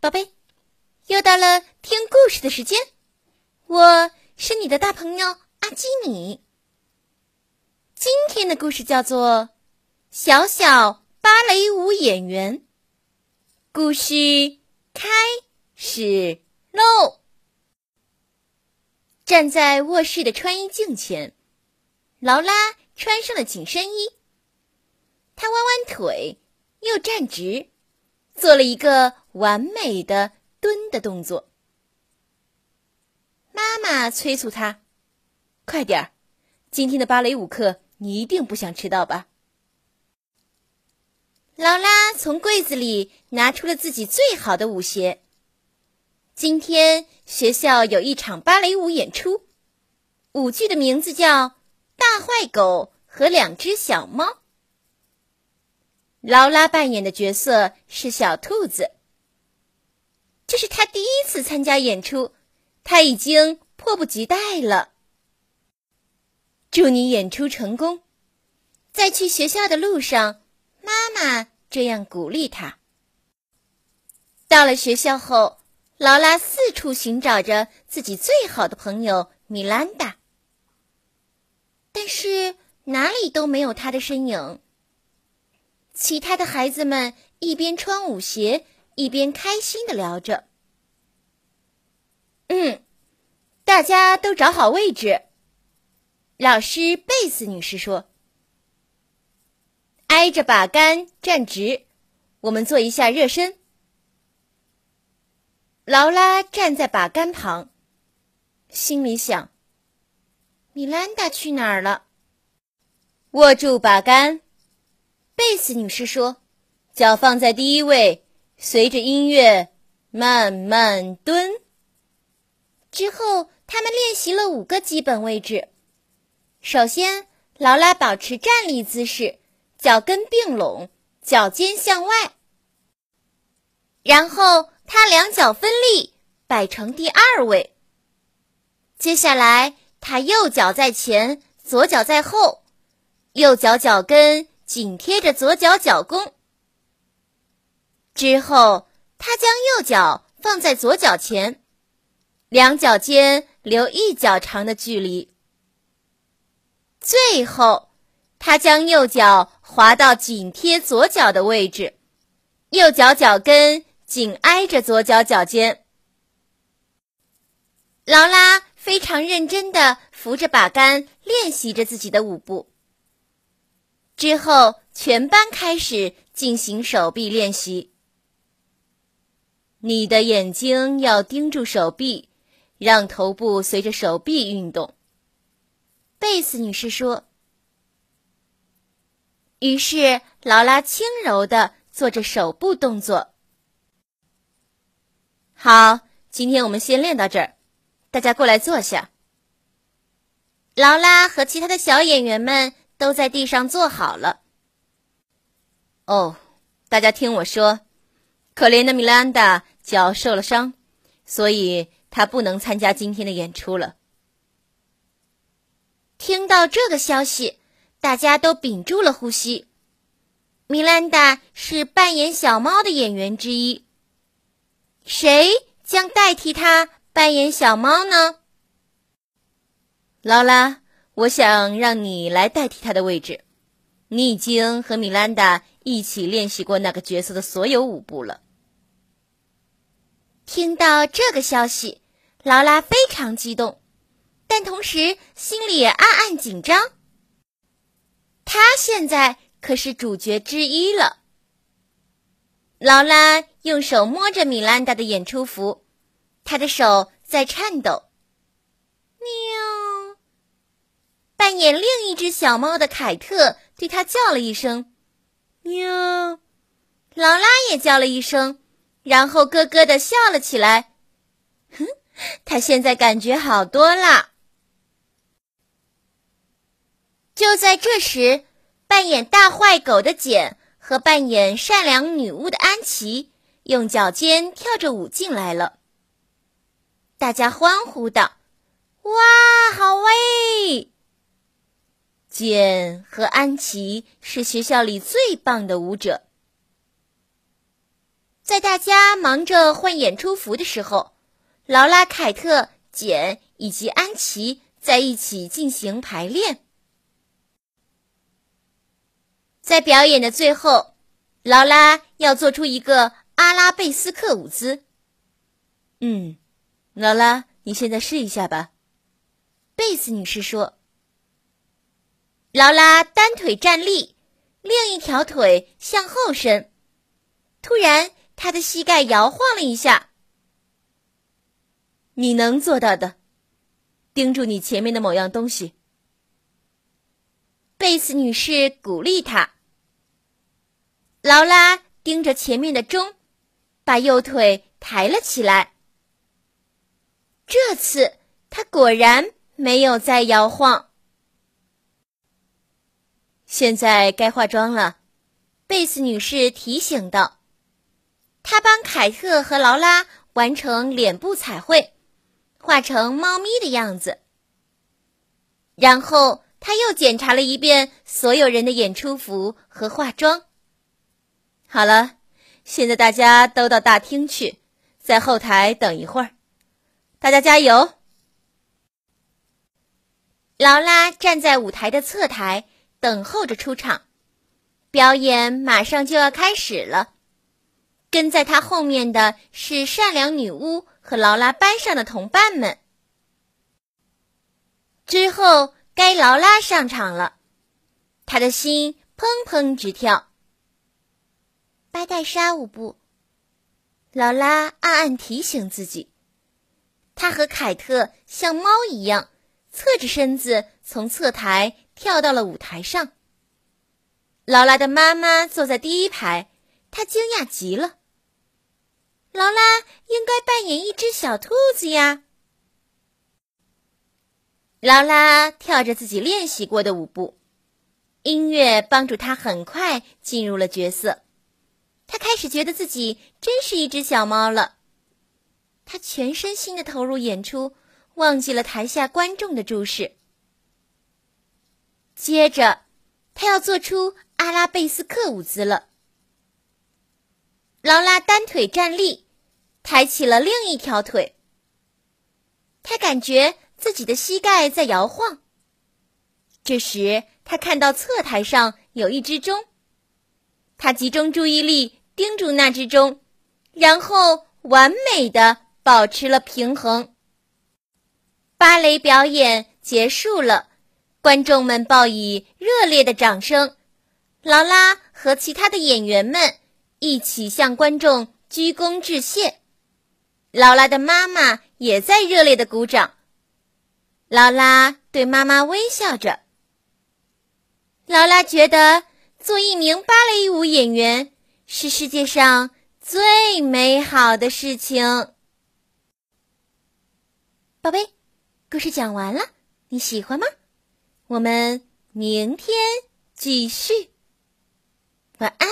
宝贝，又到了听故事的时间，我是你的大朋友阿基米。今天的故事叫做《小小芭蕾舞演员》。故事开始喽！站在卧室的穿衣镜前，劳拉穿上了紧身衣，她弯弯腿，又站直。做了一个完美的蹲的动作。妈妈催促他：“快点儿，今天的芭蕾舞课你一定不想迟到吧？”劳拉从柜子里拿出了自己最好的舞鞋。今天学校有一场芭蕾舞演出，舞剧的名字叫《大坏狗和两只小猫》。劳拉扮演的角色是小兔子。这是他第一次参加演出，他已经迫不及待了。祝你演出成功！在去学校的路上，妈妈这样鼓励他。到了学校后，劳拉四处寻找着自己最好的朋友米兰达，但是哪里都没有她的身影。其他的孩子们一边穿舞鞋，一边开心的聊着。嗯，大家都找好位置。老师贝斯女士说：“挨着把杆站直，我们做一下热身。”劳拉站在把杆旁，心里想：“米兰达去哪儿了？”握住把杆。贝斯女士说：“脚放在第一位，随着音乐慢慢蹲。”之后，他们练习了五个基本位置。首先，劳拉保持站立姿势，脚跟并拢，脚尖向外。然后，他两脚分立，摆成第二位。接下来，他右脚在前，左脚在后，右脚脚跟。紧贴着左脚脚弓，之后他将右脚放在左脚前，两脚间留一脚长的距离。最后，他将右脚滑到紧贴左脚的位置，右脚脚跟紧挨着左脚脚尖。劳拉非常认真地扶着把杆，练习着自己的舞步。之后，全班开始进行手臂练习。你的眼睛要盯住手臂，让头部随着手臂运动。贝斯女士说。于是，劳拉轻柔的做着手部动作。好，今天我们先练到这儿，大家过来坐下。劳拉和其他的小演员们。都在地上坐好了。哦，大家听我说，可怜的米兰达脚受了伤，所以她不能参加今天的演出了。听到这个消息，大家都屏住了呼吸。米兰达是扮演小猫的演员之一，谁将代替她扮演小猫呢？劳拉。我想让你来代替他的位置。你已经和米兰达一起练习过那个角色的所有舞步了。听到这个消息，劳拉非常激动，但同时心里也暗暗紧张。她现在可是主角之一了。劳拉用手摸着米兰达的演出服，她的手在颤抖。喵扮演另一只小猫的凯特对他叫了一声“喵”，劳拉也叫了一声，然后咯咯的笑了起来。哼，他现在感觉好多了。就在这时，扮演大坏狗的简和扮演善良女巫的安琪用脚尖跳着舞进来了。大家欢呼道：“哇，好威！”简和安琪是学校里最棒的舞者。在大家忙着换演出服的时候，劳拉、凯特、简以及安琪在一起进行排练。在表演的最后，劳拉要做出一个阿拉贝斯克舞姿。嗯，劳拉，你现在试一下吧。贝斯女士说。劳拉单腿站立，另一条腿向后伸。突然，他的膝盖摇晃了一下。你能做到的，盯住你前面的某样东西。贝斯女士鼓励他。劳拉盯着前面的钟，把右腿抬了起来。这次，他果然没有再摇晃。现在该化妆了，贝斯女士提醒道。他帮凯特和劳拉完成脸部彩绘，画成猫咪的样子。然后，他又检查了一遍所有人的演出服和化妆。好了，现在大家都到大厅去，在后台等一会儿。大家加油！劳拉站在舞台的侧台，等候着出场。表演马上就要开始了。跟在她后面的是善良女巫和劳拉班上的同伴们。之后该劳拉上场了，她的心砰砰直跳。巴戴莎舞步，劳拉暗暗提醒自己。她和凯特像猫一样，侧着身子从侧台跳到了舞台上。劳拉的妈妈坐在第一排，她惊讶极了。劳拉应该扮演一只小兔子呀。劳拉跳着自己练习过的舞步，音乐帮助她很快进入了角色。她开始觉得自己真是一只小猫了。他全身心的投入演出，忘记了台下观众的注视。接着，他要做出阿拉贝斯克舞姿了。劳拉单腿站立，抬起了另一条腿。他感觉自己的膝盖在摇晃。这时，他看到侧台上有一只钟。他集中注意力。盯住那只钟，然后完美的保持了平衡。芭蕾表演结束了，观众们报以热烈的掌声。劳拉和其他的演员们一起向观众鞠躬致谢。劳拉的妈妈也在热烈的鼓掌。劳拉对妈妈微笑着。劳拉觉得做一名芭蕾舞演员。是世界上最美好的事情，宝贝。故事讲完了，你喜欢吗？我们明天继续。晚安。